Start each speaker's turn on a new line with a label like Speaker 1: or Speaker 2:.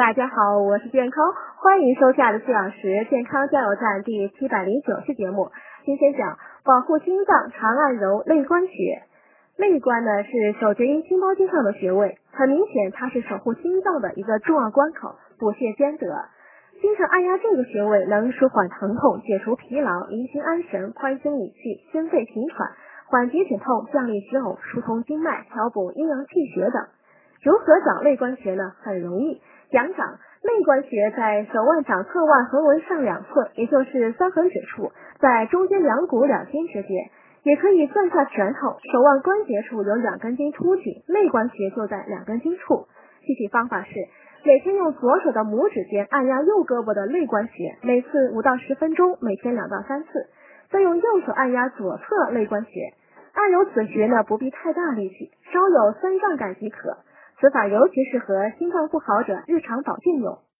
Speaker 1: 大家好，我是健康，欢迎收看的四小时健康加油站第七百零九期节目。今天讲保护心脏，长按揉肋关穴。肋关呢是手厥阴心包经上的穴位，很明显它是守护心脏的一个重要关口，补泻兼得。经常按压这个穴位，能舒缓疼痛，解除疲劳，宁心安神，宽心理气，宣肺平喘，缓解止痛，降利止呕，疏通经脉，调补阴阳气血等。如何找肋关穴呢？很容易，讲掌。内关穴在手腕掌侧腕横纹上两侧，也就是三横指处，在中间两股两筋之间。也可以攥下拳头，手腕关节处有两根筋凸起，内关穴就在两根筋处。具体方法是，每天用左手的拇指尖按压右胳膊的内关穴，每次五到十分钟，每天两到三次。再用右手按压左侧内关穴，按揉此穴呢不必太大力气，稍有酸胀感即可。此法尤其适合心脏不好者日常保健用。